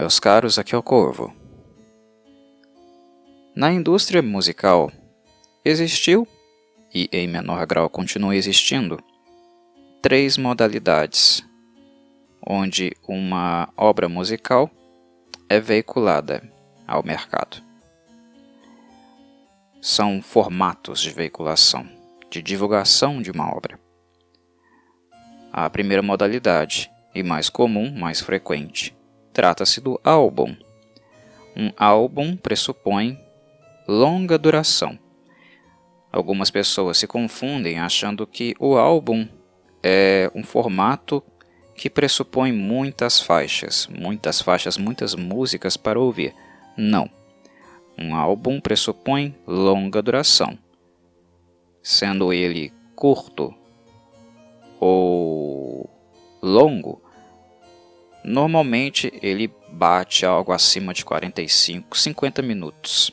meus caros, aqui é o Corvo. Na indústria musical, existiu, e em menor grau continua existindo, três modalidades onde uma obra musical é veiculada ao mercado. São formatos de veiculação, de divulgação de uma obra. A primeira modalidade, e mais comum, mais frequente, Trata-se do álbum. Um álbum pressupõe longa duração. Algumas pessoas se confundem achando que o álbum é um formato que pressupõe muitas faixas, muitas faixas, muitas músicas para ouvir. Não. Um álbum pressupõe longa duração. Sendo ele curto ou longo, Normalmente ele bate algo acima de 45, 50 minutos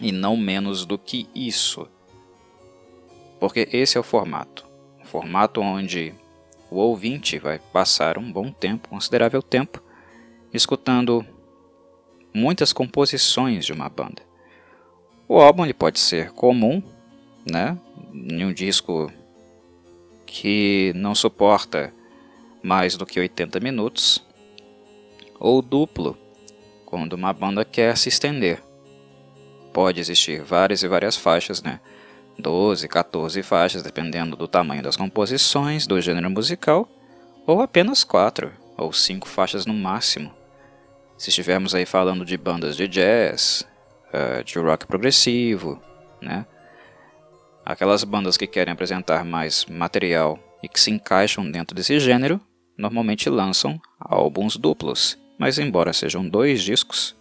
e não menos do que isso. Porque esse é o formato. Um formato onde o ouvinte vai passar um bom tempo, considerável tempo, escutando muitas composições de uma banda. O álbum ele pode ser comum, né, em um disco que não suporta mais do que 80 minutos, ou duplo, quando uma banda quer se estender. Pode existir várias e várias faixas, né? 12, 14 faixas, dependendo do tamanho das composições, do gênero musical, ou apenas 4 ou 5 faixas no máximo. Se estivermos aí falando de bandas de jazz, uh, de rock progressivo, né? Aquelas bandas que querem apresentar mais material e que se encaixam dentro desse gênero, normalmente lançam álbuns duplos, mas embora sejam dois discos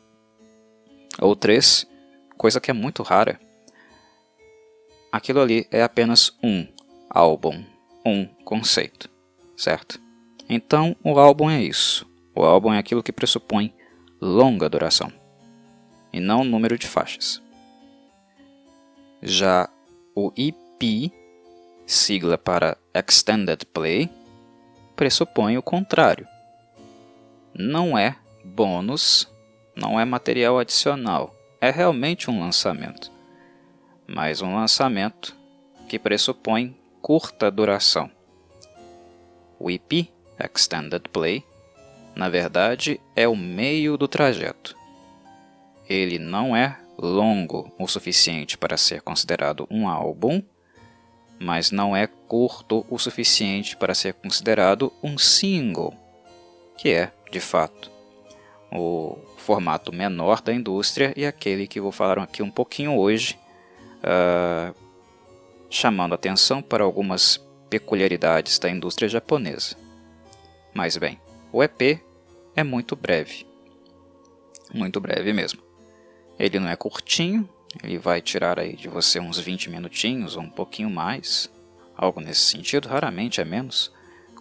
ou três, coisa que é muito rara, aquilo ali é apenas um álbum, um conceito, certo? Então o álbum é isso. O álbum é aquilo que pressupõe longa duração e não número de faixas. Já o EP, sigla para Extended Play, pressupõe o contrário. Não é bônus, não é material adicional, é realmente um lançamento. Mas um lançamento que pressupõe curta duração. O EP, Extended Play, na verdade é o meio do trajeto. Ele não é longo o suficiente para ser considerado um álbum, mas não é curto o suficiente para ser considerado um single, que é, de fato, o formato menor da indústria e aquele que vou falar aqui um pouquinho hoje, uh, chamando atenção para algumas peculiaridades da indústria japonesa. Mas bem, o EP é muito breve, muito breve mesmo. Ele não é curtinho, ele vai tirar aí de você uns 20 minutinhos ou um pouquinho mais, algo nesse sentido, raramente é menos.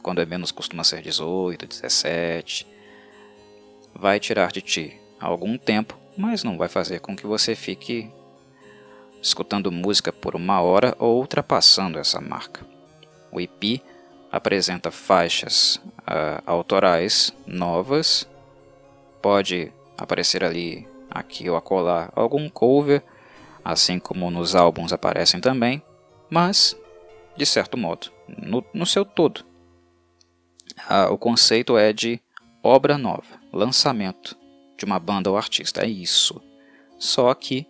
Quando é menos costuma ser 18, 17. Vai tirar de ti algum tempo, mas não vai fazer com que você fique escutando música por uma hora ou ultrapassando essa marca. O EP apresenta faixas uh, autorais novas, pode aparecer ali, aqui ou acolá, algum cover assim como nos álbuns aparecem também, mas, de certo modo, no, no seu todo. Ah, o conceito é de obra nova, lançamento de uma banda ou artista, é isso. Só que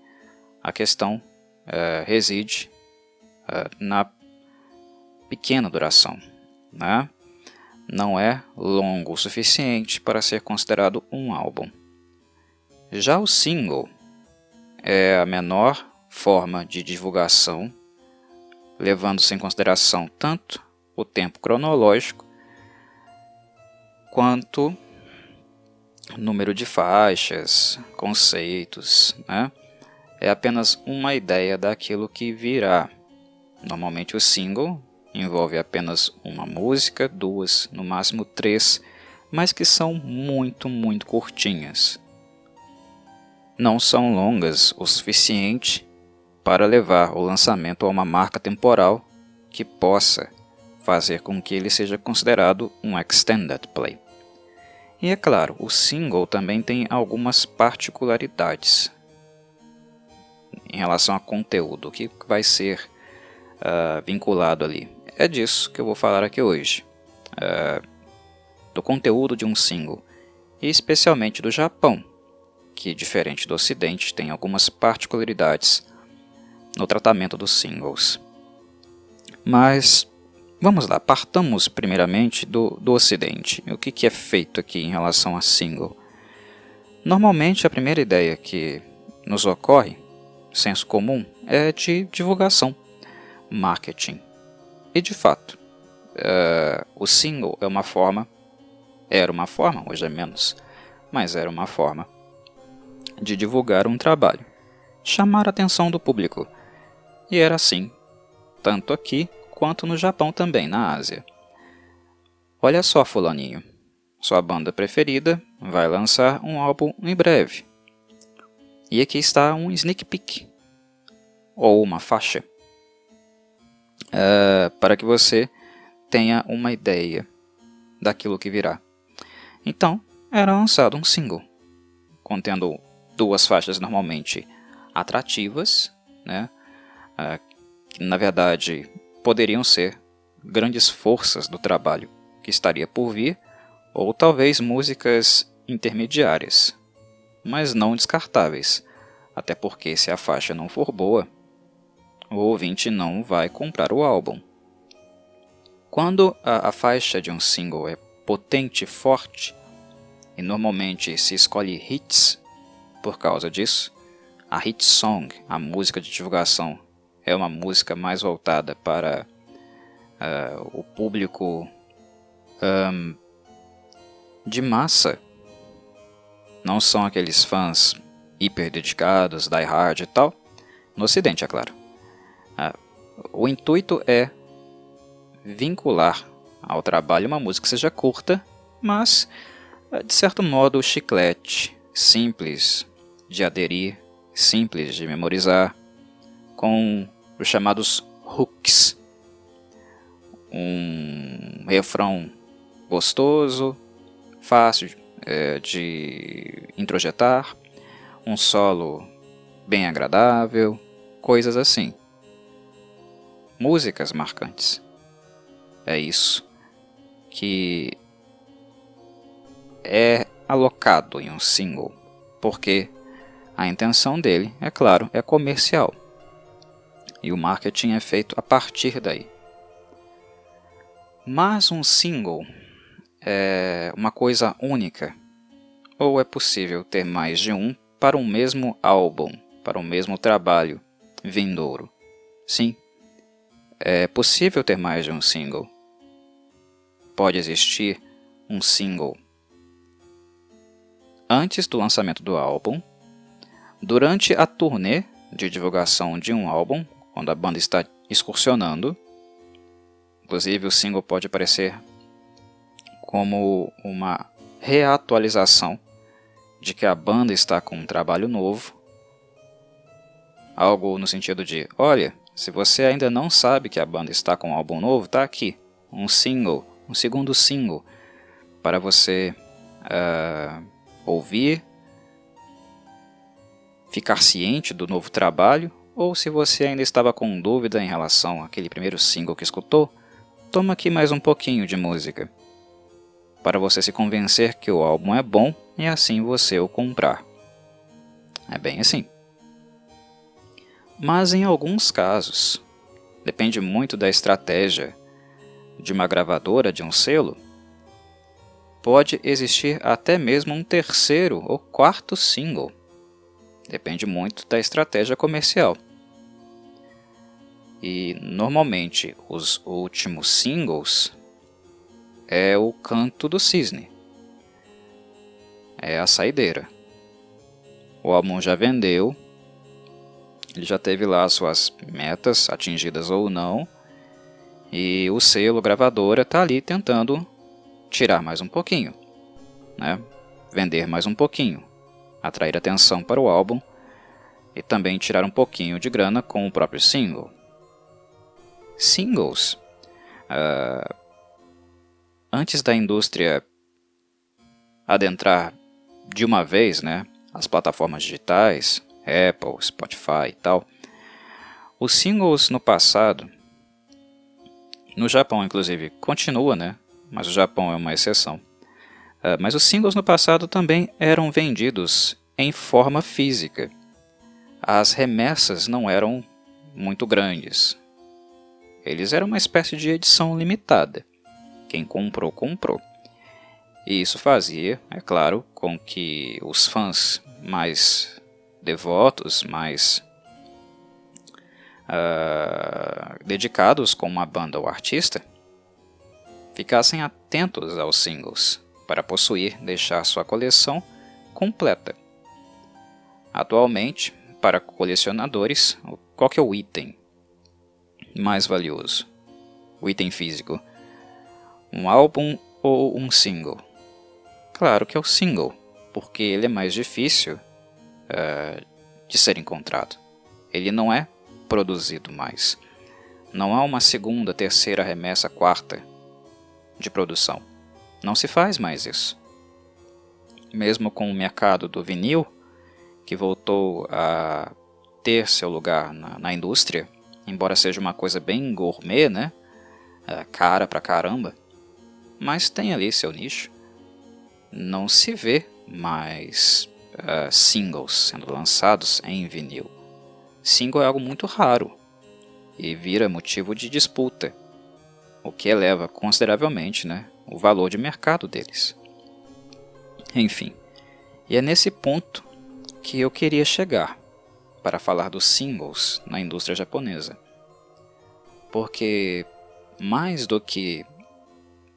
a questão é, reside é, na pequena duração, né? não é longo o suficiente para ser considerado um álbum. Já o single é a menor forma de divulgação, levando-se em consideração tanto o tempo cronológico quanto número de faixas, conceitos, né? É apenas uma ideia daquilo que virá. Normalmente o single envolve apenas uma música, duas, no máximo três, mas que são muito, muito curtinhas não são longas o suficiente para levar o lançamento a uma marca temporal que possa fazer com que ele seja considerado um extended play. E é claro, o single também tem algumas particularidades em relação a conteúdo, o que vai ser uh, vinculado ali. É disso que eu vou falar aqui hoje, uh, do conteúdo de um single, e especialmente do Japão, que, diferente do Ocidente, tem algumas particularidades no tratamento dos singles. Mas vamos lá, partamos primeiramente do, do Ocidente. O que, que é feito aqui em relação a single? Normalmente, a primeira ideia que nos ocorre, senso comum, é de divulgação, marketing. E de fato, uh, o single é uma forma, era uma forma, hoje é menos, mas era uma forma de divulgar um trabalho, chamar a atenção do público. E era assim, tanto aqui quanto no Japão também, na Ásia. Olha só, fulaninho, sua banda preferida vai lançar um álbum em breve. E aqui está um sneak peek, ou uma faixa, uh, para que você tenha uma ideia daquilo que virá. Então, era lançado um single, contendo duas faixas normalmente atrativas, né? Uh, que na verdade poderiam ser grandes forças do trabalho que estaria por vir, ou talvez músicas intermediárias, mas não descartáveis, até porque se a faixa não for boa, o ouvinte não vai comprar o álbum. Quando a, a faixa de um single é potente e forte, e normalmente se escolhe hits por causa disso, a hit song, a música de divulgação, é uma música mais voltada para uh, o público um, de massa. Não são aqueles fãs hiper dedicados, die hard e tal. No ocidente, é claro. Uh, o intuito é vincular ao trabalho uma música que seja curta, mas de certo modo chiclete, simples, de aderir, simples de memorizar, com os chamados hooks. Um refrão gostoso, fácil é, de introjetar, um solo bem agradável, coisas assim. Músicas marcantes. É isso que é alocado em um single, porque a intenção dele, é claro, é comercial. E o marketing é feito a partir daí. Mas um single é uma coisa única? Ou é possível ter mais de um para um mesmo álbum, para um mesmo trabalho vindouro? Sim, é possível ter mais de um single. Pode existir um single antes do lançamento do álbum Durante a turnê de divulgação de um álbum, quando a banda está excursionando, inclusive o single pode aparecer como uma reatualização de que a banda está com um trabalho novo, algo no sentido de, olha, se você ainda não sabe que a banda está com um álbum novo, está aqui, um single, um segundo single, para você uh, ouvir ficar ciente do novo trabalho, ou se você ainda estava com dúvida em relação àquele primeiro single que escutou, toma aqui mais um pouquinho de música, para você se convencer que o álbum é bom e assim você o comprar. É bem assim. Mas em alguns casos, depende muito da estratégia de uma gravadora de um selo, pode existir até mesmo um terceiro ou quarto single Depende muito da estratégia comercial. E normalmente os últimos singles é o canto do cisne. É a saideira. O álbum já vendeu, ele já teve lá suas metas atingidas ou não, e o selo gravadora está ali tentando tirar mais um pouquinho, né? vender mais um pouquinho atrair atenção para o álbum e também tirar um pouquinho de grana com o próprio single. Singles. Uh, antes da indústria adentrar de uma vez né, as plataformas digitais, Apple, Spotify e tal, os singles no passado, no Japão inclusive, continua, né? Mas o Japão é uma exceção. Uh, mas os singles no passado também eram vendidos em forma física. As remessas não eram muito grandes. Eles eram uma espécie de edição limitada. Quem comprou, comprou. E isso fazia, é claro, com que os fãs mais devotos, mais uh, dedicados com uma banda ou artista, ficassem atentos aos singles para possuir, deixar sua coleção completa. Atualmente, para colecionadores, qual é o item mais valioso? O item físico. Um álbum ou um single? Claro que é o single, porque ele é mais difícil uh, de ser encontrado. Ele não é produzido mais. Não há uma segunda, terceira remessa, quarta de produção. Não se faz mais isso. Mesmo com o mercado do vinil, que voltou a ter seu lugar na, na indústria, embora seja uma coisa bem gourmet, né? É, cara pra caramba, mas tem ali seu nicho não se vê mais uh, singles sendo lançados em vinil. Single é algo muito raro e vira motivo de disputa, o que eleva consideravelmente né, o valor de mercado deles. Enfim, e é nesse ponto que eu queria chegar para falar dos singles na indústria japonesa. Porque mais do que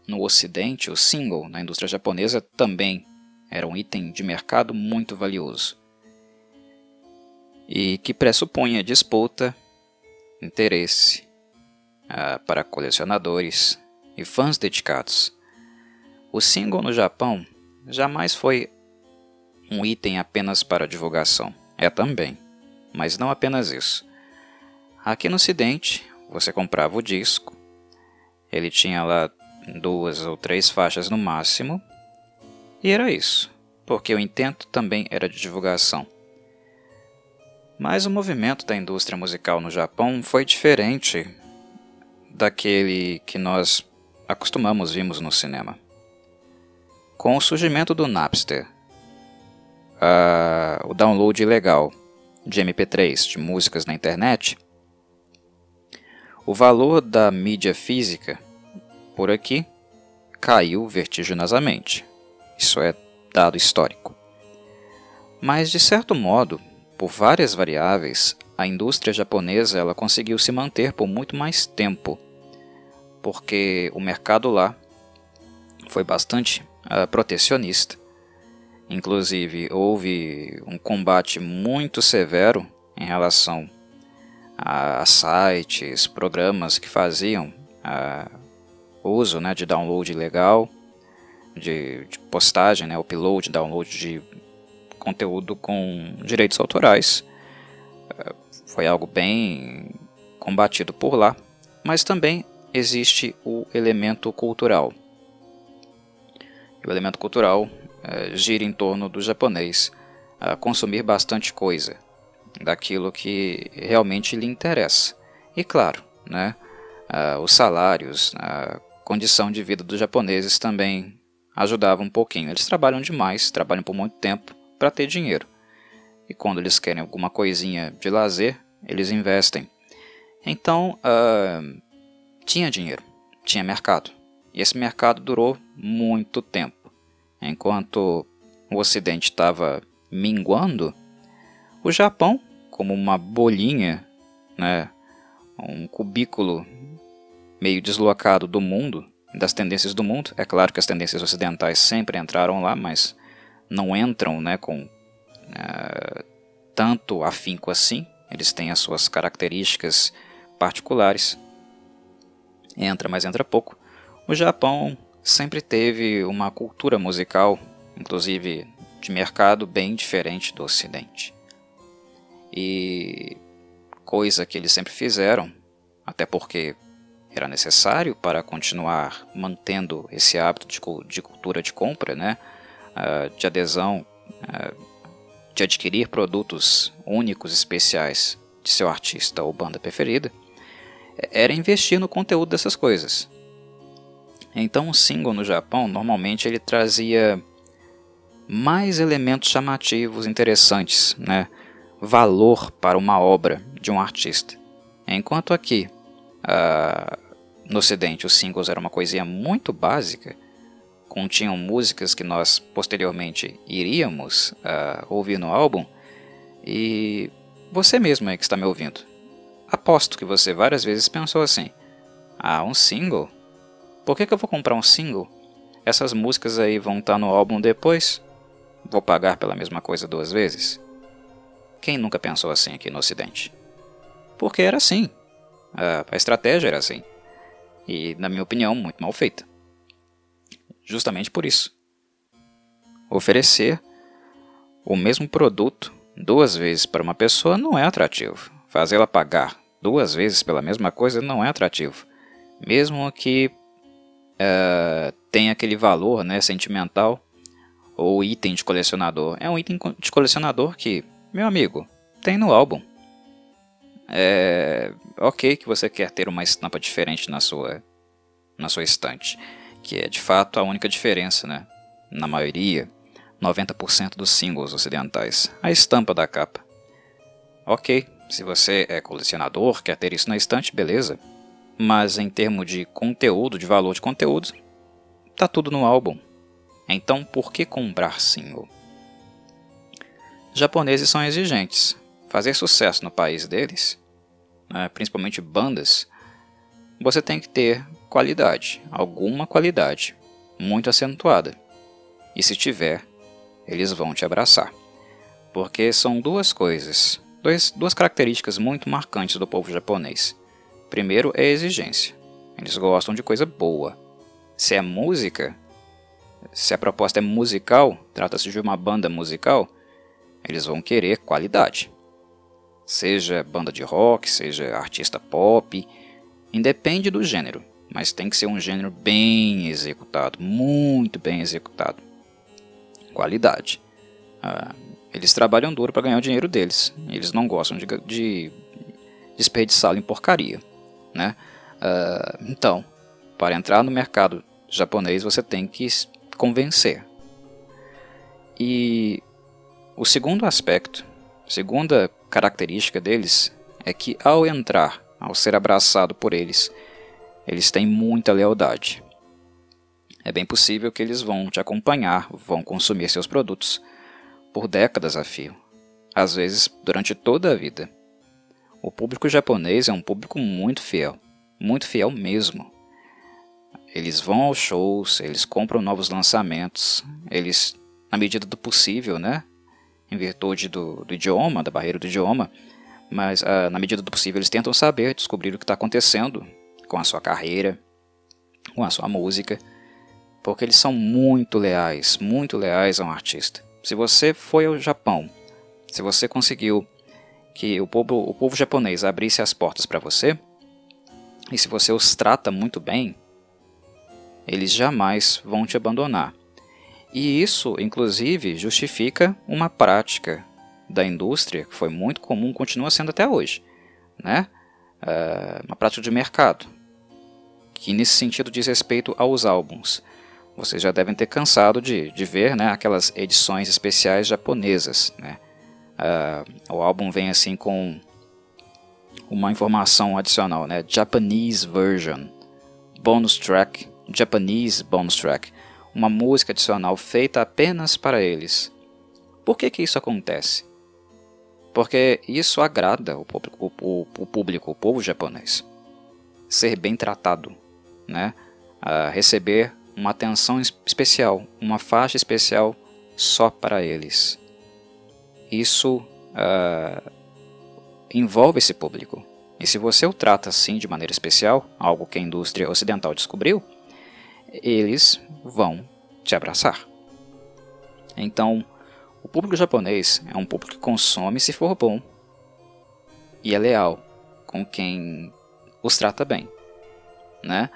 no Ocidente, o single na indústria japonesa também era um item de mercado muito valioso e que pressupunha disputa, interesse uh, para colecionadores e fãs dedicados. O single no Japão jamais foi um item apenas para divulgação. É também, mas não apenas isso. Aqui no Ocidente, você comprava o disco, ele tinha lá duas ou três faixas no máximo, e era isso, porque o intento também era de divulgação. Mas o movimento da indústria musical no Japão foi diferente daquele que nós acostumamos vimos no cinema. Com o surgimento do Napster, o download ilegal de MP3 de músicas na internet, o valor da mídia física por aqui caiu vertiginosamente. Isso é dado histórico. Mas, de certo modo, por várias variáveis, a indústria japonesa ela conseguiu se manter por muito mais tempo, porque o mercado lá foi bastante uh, protecionista. Inclusive, houve um combate muito severo em relação a, sites, programas que faziam uso né, de download legal, de, de postagem, né, upload, download de conteúdo com direitos autorais. É, foi algo bem combatido por lá, mas também existe o elemento cultural. O elemento cultural é, gira em torno do japonês a consumir bastante coisa, daquilo que realmente lhe interessa. E claro, né, os salários, uh, condição de vida dos japoneses também ajudava um pouquinho. Eles trabalham demais, trabalham por muito tempo para ter dinheiro. E quando eles querem alguma coisinha de lazer, eles investem. Então, uh, tinha dinheiro, tinha mercado. E esse mercado durou muito tempo. Enquanto o Ocidente estava minguando, o Japão, como uma bolinha, né, um cubículo meio deslocado do mundo, das tendências do mundo. É claro que as tendências ocidentais sempre entraram lá, mas não entram né, com uh, tanto afinco assim. Eles têm as suas características particulares. Entra, mas entra pouco. O Japão sempre teve uma cultura musical, inclusive de mercado, bem diferente do Ocidente. E coisa que eles sempre fizeram, até porque era necessário para continuar mantendo esse hábito de, de cultura de compra, né? uh, de adesão, uh, de adquirir produtos únicos, especiais de seu artista ou banda preferida, era investir no conteúdo dessas coisas. Então, um single no Japão normalmente ele trazia mais elementos chamativos, interessantes, né? valor para uma obra de um artista. Enquanto aqui, uh, no Ocidente, os singles eram uma coisinha muito básica, continham músicas que nós posteriormente iríamos uh, ouvir no álbum, e você mesmo aí que está me ouvindo, aposto que você várias vezes pensou assim: ah, um single? Por que, que eu vou comprar um single? Essas músicas aí vão estar tá no álbum depois? Vou pagar pela mesma coisa duas vezes? Quem nunca pensou assim aqui no Ocidente? Porque era assim. A, a estratégia era assim. E, na minha opinião, muito mal feita. Justamente por isso. Oferecer o mesmo produto duas vezes para uma pessoa não é atrativo. Fazê-la pagar duas vezes pela mesma coisa não é atrativo. Mesmo que tenha aquele valor né, sentimental ou item de colecionador. É um item de colecionador que, meu amigo, tem no álbum. É ok que você quer ter uma estampa diferente na sua, na sua estante, que é de fato a única diferença, né? Na maioria, 90% dos singles ocidentais, a estampa da capa. Ok, se você é colecionador, quer ter isso na estante, beleza. Mas em termos de conteúdo, de valor de conteúdo, tá tudo no álbum. Então, por que comprar single? Japoneses são exigentes. Fazer sucesso no país deles, né, principalmente bandas, você tem que ter qualidade, alguma qualidade, muito acentuada. E se tiver, eles vão te abraçar. Porque são duas coisas, dois, duas características muito marcantes do povo japonês. Primeiro é a exigência. Eles gostam de coisa boa. Se é música, se a proposta é musical, trata-se de uma banda musical, eles vão querer qualidade. Seja banda de rock, seja artista pop, independe do gênero, mas tem que ser um gênero bem executado, muito bem executado. Qualidade. Ah, eles trabalham duro para ganhar o dinheiro deles, eles não gostam de, de desperdiçá-lo em porcaria. Né? Ah, então, para entrar no mercado japonês, você tem que convencer. E o segundo aspecto, segunda característica deles é que ao entrar, ao ser abraçado por eles, eles têm muita lealdade. É bem possível que eles vão te acompanhar, vão consumir seus produtos por décadas a fio, às vezes durante toda a vida. O público japonês é um público muito fiel, muito fiel mesmo. Eles vão aos shows, eles compram novos lançamentos, eles, na medida do possível, né? Em virtude do, do idioma, da barreira do idioma, mas ah, na medida do possível eles tentam saber, descobrir o que está acontecendo com a sua carreira, com a sua música, porque eles são muito leais, muito leais a um artista. Se você foi ao Japão, se você conseguiu que o povo, o povo japonês abrisse as portas para você, e se você os trata muito bem, eles jamais vão te abandonar. E isso, inclusive, justifica uma prática da indústria que foi muito comum, continua sendo até hoje, né? Uh, uma prática de mercado, que nesse sentido diz respeito aos álbuns. Vocês já devem ter cansado de, de ver né, aquelas edições especiais japonesas. Né? Uh, o álbum vem assim com uma informação adicional, né? Japanese version, bonus track Japanese Bonus Track, uma música adicional feita apenas para eles. Por que, que isso acontece? Porque isso agrada o público, o, o, o público, o povo japonês. Ser bem tratado, né? Uh, receber uma atenção especial, uma faixa especial só para eles. Isso uh, envolve esse público. E se você o trata assim de maneira especial, algo que a indústria ocidental descobriu, eles vão te abraçar. Então, o público japonês é um público que consome se for bom e é leal com quem os trata bem, né?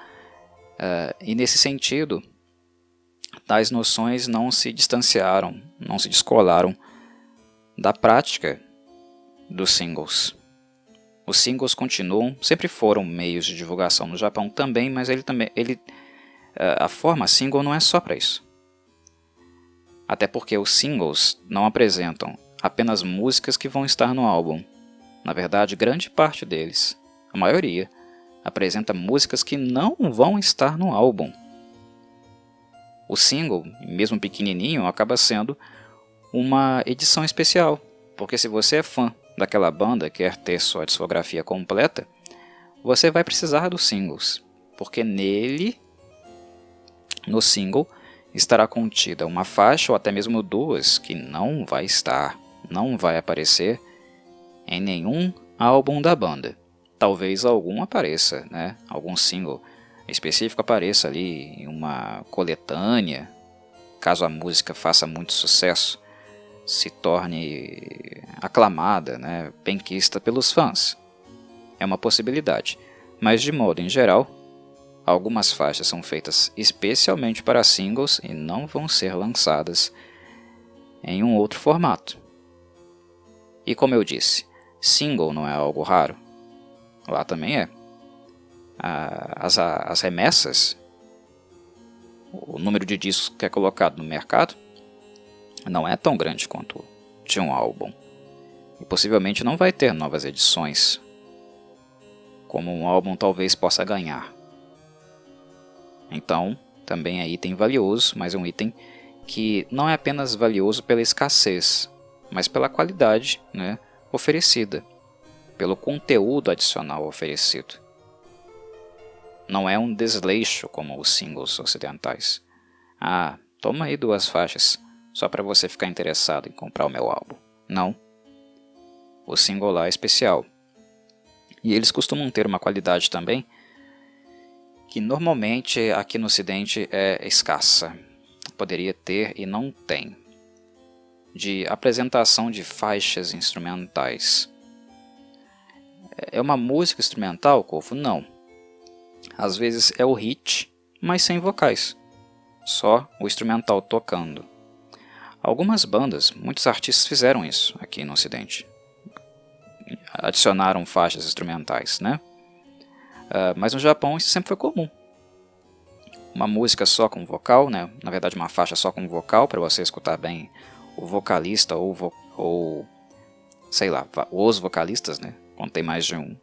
Uh, e nesse sentido, tais noções não se distanciaram, não se descolaram da prática dos singles. Os singles continuam, sempre foram meios de divulgação no Japão também, mas ele também, ele, eh, a forma single não é só para isso. Até porque os singles não apresentam apenas músicas que vão estar no álbum. Na verdade, grande parte deles, a maioria, apresenta músicas que não vão estar no álbum. O single, mesmo pequenininho, acaba sendo uma edição especial, porque se você é fã daquela banda quer ter sua discografia completa, você vai precisar dos singles, porque nele, no single, estará contida uma faixa ou até mesmo duas que não vai estar, não vai aparecer em nenhum álbum da banda. Talvez algum apareça, né? Algum single específico apareça ali em uma coletânea, caso a música faça muito sucesso, se torne aclamada, né, penquista pelos fãs. É uma possibilidade, mas de modo em geral, algumas faixas são feitas especialmente para singles e não vão ser lançadas em um outro formato. E como eu disse, single não é algo raro. Lá também é as, as remessas, o número de discos que é colocado no mercado, não é tão grande quanto de um álbum. E possivelmente não vai ter novas edições, como um álbum talvez possa ganhar. Então, também é item valioso, mas é um item que não é apenas valioso pela escassez, mas pela qualidade né, oferecida, pelo conteúdo adicional oferecido. Não é um desleixo como os singles ocidentais. Ah, toma aí duas faixas, só para você ficar interessado em comprar o meu álbum. Não. O single lá é especial. E eles costumam ter uma qualidade também que normalmente aqui no ocidente é escassa. Poderia ter e não tem. De apresentação de faixas instrumentais. É uma música instrumental, Corvo? Não. Às vezes é o hit, mas sem vocais, só o instrumental tocando. Algumas bandas, muitos artistas fizeram isso aqui no Ocidente. Adicionaram faixas instrumentais, né? Uh, mas no Japão isso sempre foi comum. Uma música só com vocal, né? na verdade uma faixa só com vocal, para você escutar bem o vocalista ou, vo ou sei lá, os vocalistas, né? quando tem mais de um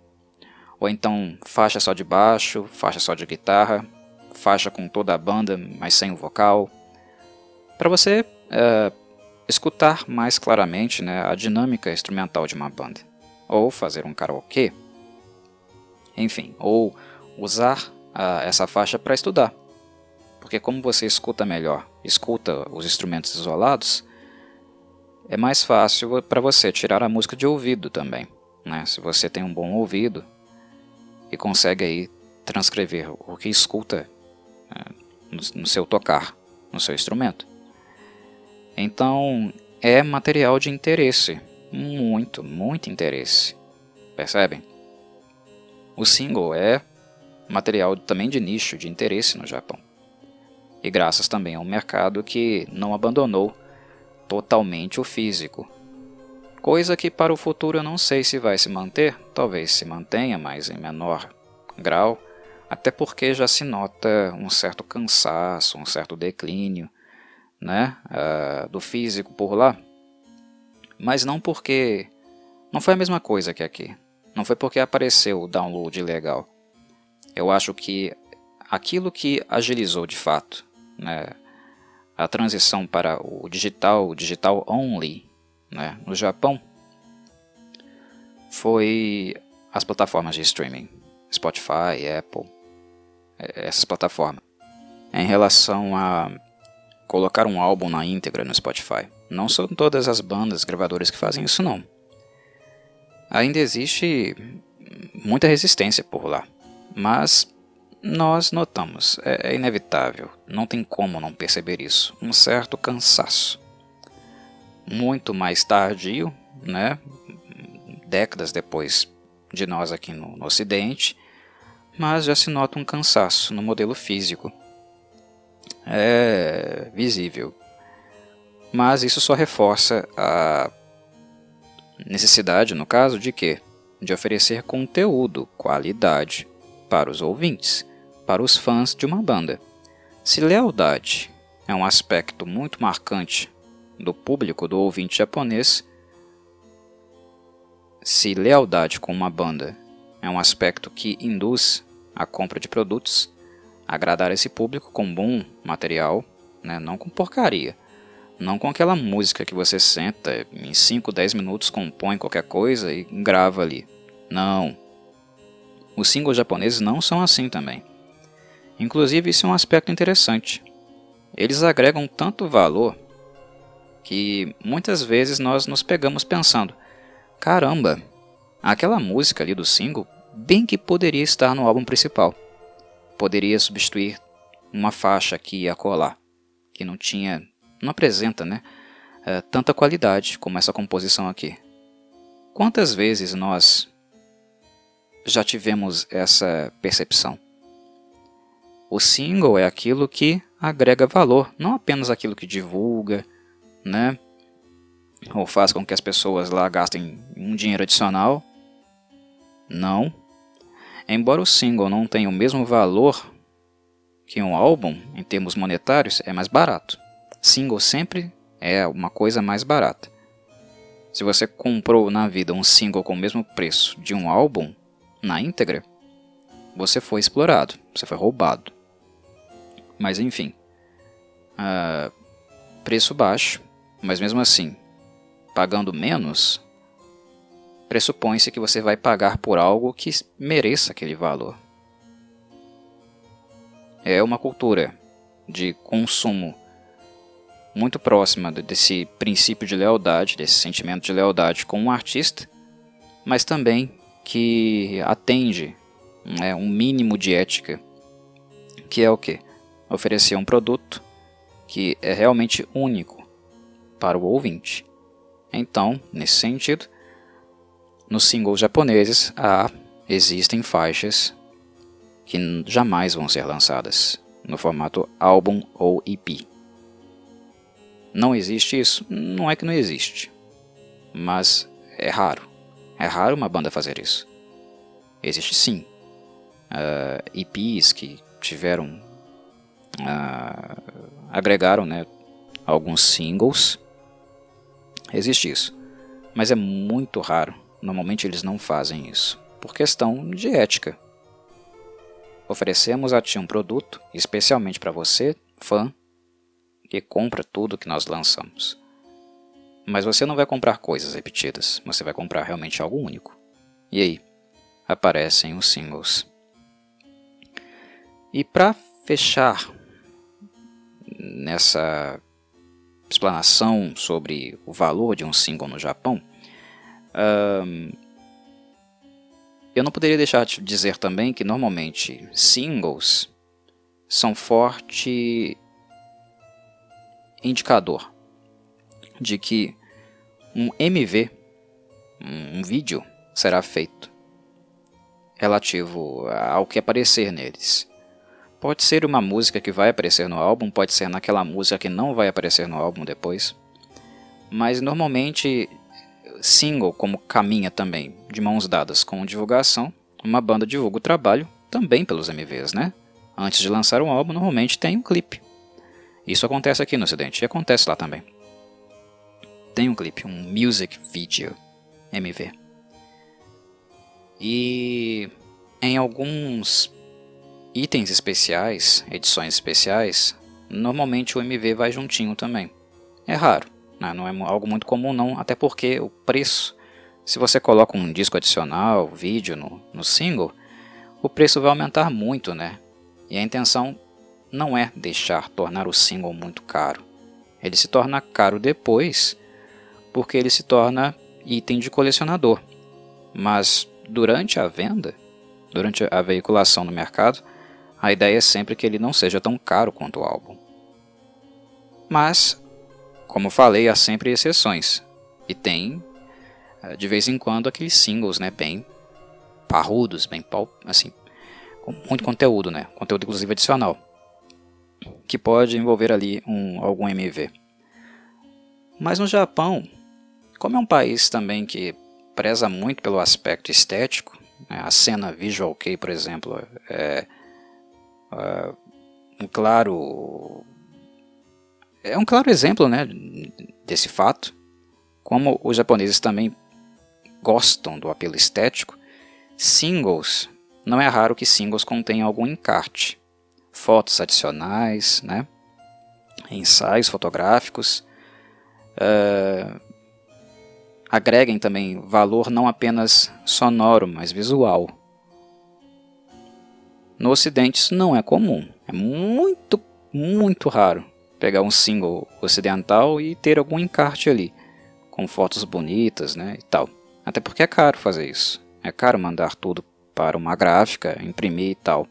ou então faixa só de baixo, faixa só de guitarra, faixa com toda a banda, mas sem o vocal, para você é, escutar mais claramente né, a dinâmica instrumental de uma banda, ou fazer um karaokê, enfim, ou usar uh, essa faixa para estudar, porque como você escuta melhor, escuta os instrumentos isolados, é mais fácil para você tirar a música de ouvido também. Né? Se você tem um bom ouvido, e consegue aí transcrever o que escuta né, no, no seu tocar, no seu instrumento. Então é material de interesse, muito, muito interesse, percebem? O single é material também de nicho, de interesse no Japão. E graças também a um mercado que não abandonou totalmente o físico, coisa que para o futuro eu não sei se vai se manter, talvez se mantenha, mas em menor grau, até porque já se nota um certo cansaço, um certo declínio né, uh, do físico por lá, mas não porque não foi a mesma coisa que aqui, não foi porque apareceu o download legal. Eu acho que aquilo que agilizou de fato né, a transição para o digital, o digital only, né, no Japão foi as plataformas de streaming, Spotify, Apple, é, essas plataformas. Em relação a colocar um álbum na íntegra no Spotify, não são todas as bandas gravadoras que fazem isso não. Ainda existe muita resistência por lá, mas nós notamos, é, é inevitável, não tem como não perceber isso, um certo cansaço muito mais tardio, né? décadas depois de nós aqui no, no Ocidente, mas já se nota um cansaço no modelo físico. É visível. Mas isso só reforça a necessidade, no caso, de quê? De oferecer conteúdo, qualidade para os ouvintes, para os fãs de uma banda. Se lealdade é um aspecto muito marcante do público do ouvinte japonês, se lealdade com uma banda é um aspecto que induz a compra de produtos, agradar esse público com bom material, né, não com porcaria. Não com aquela música que você senta em 5, 10 minutos, compõe qualquer coisa e grava ali. Não. Os singles japoneses não são assim também. Inclusive, isso é um aspecto interessante. Eles agregam tanto valor que muitas vezes nós nos pegamos pensando: caramba, aquela música ali do single bem que poderia estar no álbum principal. Poderia substituir uma faixa aqui e acolá, que não tinha não apresenta né, é, tanta qualidade como essa composição aqui. Quantas vezes nós já tivemos essa percepção? O single é aquilo que agrega valor, não apenas aquilo que divulga, né? Ou faz com que as pessoas lá gastem um dinheiro adicional. Não. Embora o single não tenha o mesmo valor que um álbum em termos monetários, é mais barato single sempre é uma coisa mais barata. Se você comprou na vida um single com o mesmo preço de um álbum na íntegra, você foi explorado, você foi roubado. Mas enfim, uh, preço baixo, mas mesmo assim, pagando menos, pressupõe-se que você vai pagar por algo que mereça aquele valor. É uma cultura de consumo muito próxima desse princípio de lealdade, desse sentimento de lealdade com um artista, mas também que atende né, um mínimo de ética, que é o que? Oferecer um produto que é realmente único para o ouvinte. Então, nesse sentido, nos singles japoneses há, existem faixas que jamais vão ser lançadas no formato álbum ou EP. Não existe isso? Não é que não existe. Mas é raro. É raro uma banda fazer isso. Existe sim. Uh, ah, EPs que tiveram. Uh, agregaram né, alguns singles. Existe isso. Mas é muito raro. Normalmente eles não fazem isso. Por questão de ética. Oferecemos a ti um produto, especialmente para você, fã, que compra tudo que nós lançamos. Mas você não vai comprar coisas repetidas, você vai comprar realmente algo único. E aí, aparecem os singles. E para fechar nessa explanação sobre o valor de um single no Japão, um, eu não poderia deixar de dizer também que normalmente singles são forte indicador de que um MV, um vídeo, será feito relativo ao que aparecer neles. Pode ser uma música que vai aparecer no álbum, pode ser naquela música que não vai aparecer no álbum depois. Mas normalmente, single, como caminha também de mãos dadas com divulgação, uma banda divulga o trabalho também pelos MVs, né? Antes de lançar um álbum, normalmente tem um clipe. Isso acontece aqui no Ocidente e acontece lá também. Tem um clipe, um music video MV. E em alguns itens especiais, edições especiais, normalmente o MV vai juntinho também. É raro, né? não é algo muito comum não, até porque o preço, se você coloca um disco adicional, vídeo no, no single, o preço vai aumentar muito, né? E a intenção não é deixar tornar o single muito caro. Ele se torna caro depois porque ele se torna item de colecionador. Mas durante a venda, durante a veiculação no mercado, a ideia é sempre que ele não seja tão caro quanto o álbum. Mas, como falei, há sempre exceções. E tem, eh, de vez em quando, aqueles singles né, bem parrudos, bem assim, com muito conteúdo, né? Conteúdo inclusive adicional. que pode envolver ali um, algum MV. Mas no Japão, como é um país também que preza muito pelo aspecto estético, né, a cena Visual Kei, por exemplo, é, é um claro é um claro exemplo né, desse fato. Como os japoneses também gostam do apelo estético, singles, não é raro que singles contenham algum encarte, fotos adicionais, né, ensaios fotográficos, uh, agreguem também valor não apenas sonoro, mas visual. No Ocidente isso não é comum, é muito, muito raro pegar um single ocidental e ter algum encarte ali, com fotos bonitas né, e tal. Até porque é caro fazer isso. É caro mandar tudo para uma gráfica, imprimir e tal.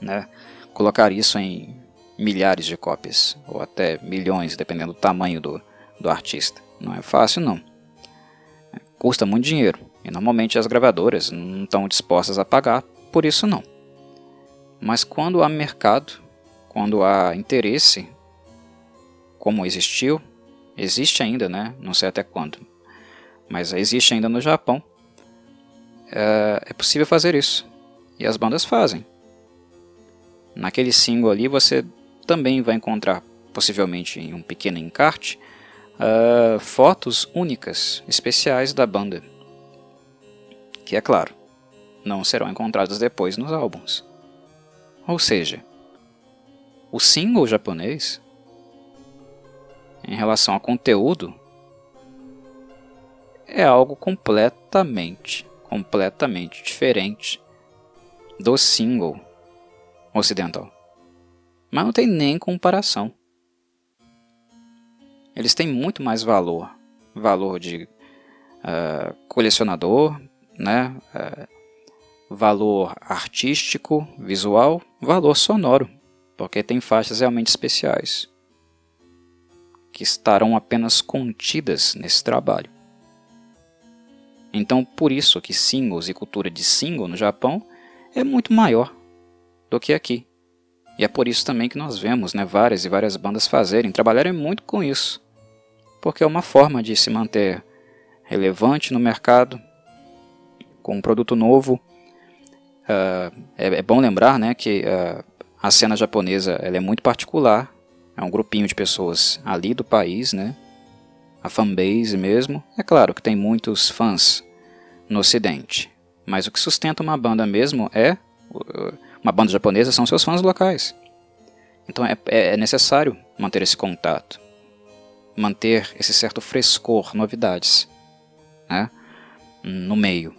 Né? Colocar isso em milhares de cópias, ou até milhões, dependendo do tamanho do, do artista. Não é fácil, não. Custa muito dinheiro, e normalmente as gravadoras não estão dispostas a pagar por isso, não. Mas quando há mercado, quando há interesse, como existiu, existe ainda, né? Não sei até quando, mas existe ainda no Japão. É, é possível fazer isso e as bandas fazem. Naquele single ali você também vai encontrar, possivelmente em um pequeno encarte, uh, fotos únicas, especiais da banda, que é claro, não serão encontradas depois nos álbuns. Ou seja, o single japonês, em relação ao conteúdo, é algo completamente, completamente diferente do single ocidental. Mas não tem nem comparação. Eles têm muito mais valor, valor de uh, colecionador, né? Uh, valor artístico, visual, valor sonoro porque tem faixas realmente especiais que estarão apenas contidas nesse trabalho. Então, por isso que singles e cultura de single no Japão é muito maior do que aqui. E é por isso também que nós vemos né, várias e várias bandas fazerem, trabalharem muito com isso. Porque é uma forma de se manter relevante no mercado, com um produto novo. Uh, é, é, bom lembrar né, que uh, a cena japonesa ela é muito particular, é um grupinho de pessoas ali do país, né? A fanbase mesmo. É claro que tem muitos fãs no ocidente, mas o que sustenta uma banda mesmo é uma banda japonesa são seus fãs locais. Então é, é, é necessário manter esse contato, manter esse certo frescor, novidades, né? No meio.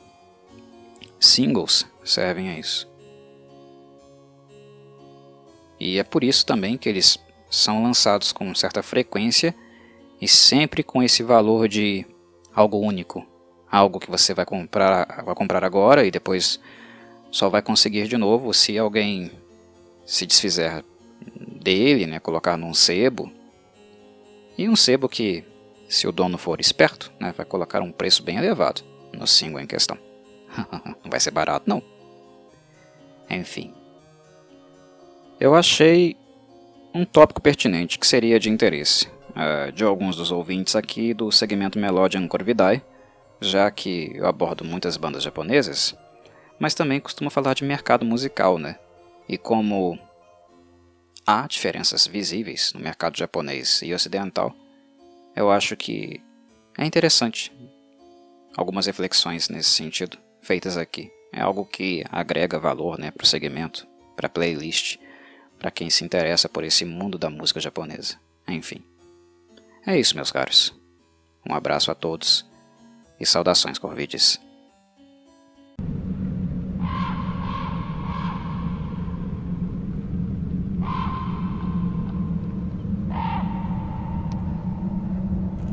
Singles servem a isso. E é por isso também que eles são lançados com certa frequência e sempre com esse valor de algo único, algo que você vai comprar, vai comprar agora e depois só vai conseguir de novo se alguém se desfizer dele, né, colocar num sebo. E um sebo que, se o dono for esperto, né, vai colocar um preço bem elevado no single em questão. não vai ser barato, não. Enfim. Eu achei um tópico pertinente que seria de interesse uh, de alguns dos ouvintes aqui do segmento Melodian Corvidae, já que eu abordo muitas bandas japonesas, mas também costumo falar de mercado musical, né? E como há diferenças visíveis no mercado japonês e ocidental, eu acho que é interessante algumas reflexões nesse sentido feitas aqui. É algo que agrega valor né, para o segmento, para a playlist para quem se interessa por esse mundo da música japonesa. Enfim. É isso, meus caros. Um abraço a todos e saudações, Corvides.